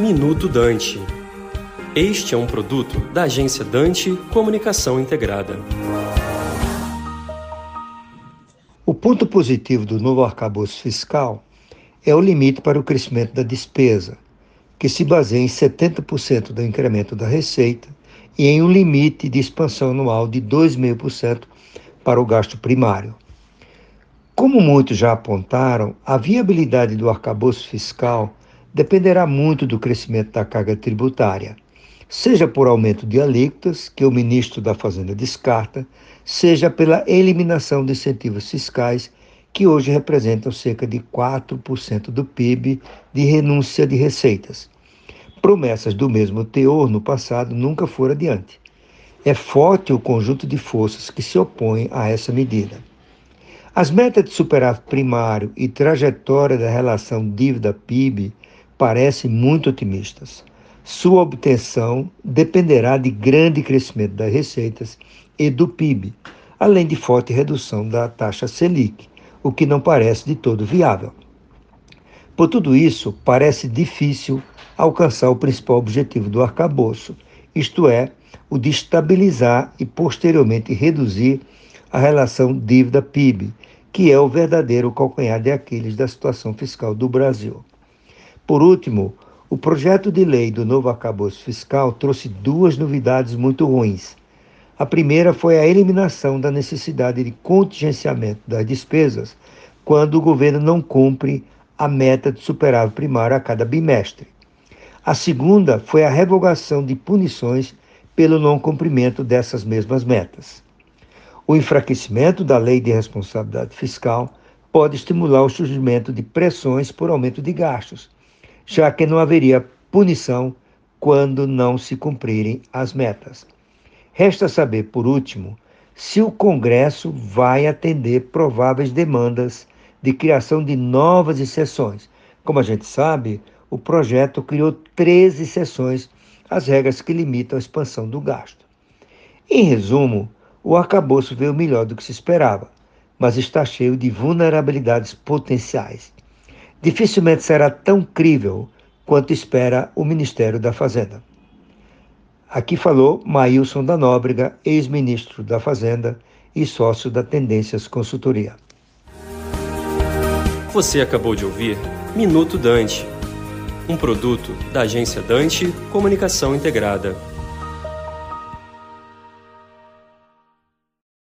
Minuto Dante. Este é um produto da agência Dante Comunicação Integrada. O ponto positivo do novo arcabouço fiscal é o limite para o crescimento da despesa, que se baseia em 70% do incremento da receita e em um limite de expansão anual de 2,5% para o gasto primário. Como muitos já apontaram, a viabilidade do arcabouço fiscal dependerá muito do crescimento da carga tributária, seja por aumento de alíquotas, que o ministro da Fazenda descarta, seja pela eliminação de incentivos fiscais, que hoje representam cerca de 4% do PIB de renúncia de receitas. Promessas do mesmo teor no passado nunca foram adiante. É forte o conjunto de forças que se opõem a essa medida. As metas de superávit primário e trajetória da relação dívida-PIB parecem muito otimistas. Sua obtenção dependerá de grande crescimento das receitas e do PIB, além de forte redução da taxa Selic, o que não parece de todo viável. Por tudo isso, parece difícil alcançar o principal objetivo do arcabouço, isto é, o de estabilizar e posteriormente reduzir a relação dívida-PIB, que é o verdadeiro calcanhar de Aquiles da situação fiscal do Brasil. Por último, o projeto de lei do novo arcabouço fiscal trouxe duas novidades muito ruins. A primeira foi a eliminação da necessidade de contingenciamento das despesas quando o governo não cumpre a meta de superávit primário a cada bimestre. A segunda foi a revogação de punições pelo não cumprimento dessas mesmas metas. O enfraquecimento da lei de responsabilidade fiscal pode estimular o surgimento de pressões por aumento de gastos já que não haveria punição quando não se cumprirem as metas. Resta saber, por último, se o Congresso vai atender prováveis demandas de criação de novas exceções. Como a gente sabe, o projeto criou 13 exceções às regras que limitam a expansão do gasto. Em resumo, o arcabouço veio melhor do que se esperava, mas está cheio de vulnerabilidades potenciais dificilmente será tão crível quanto espera o Ministério da Fazenda. Aqui falou Maílson da Nóbrega, ex-ministro da Fazenda e sócio da Tendências Consultoria. Você acabou de ouvir Minuto Dante, um produto da agência Dante Comunicação Integrada.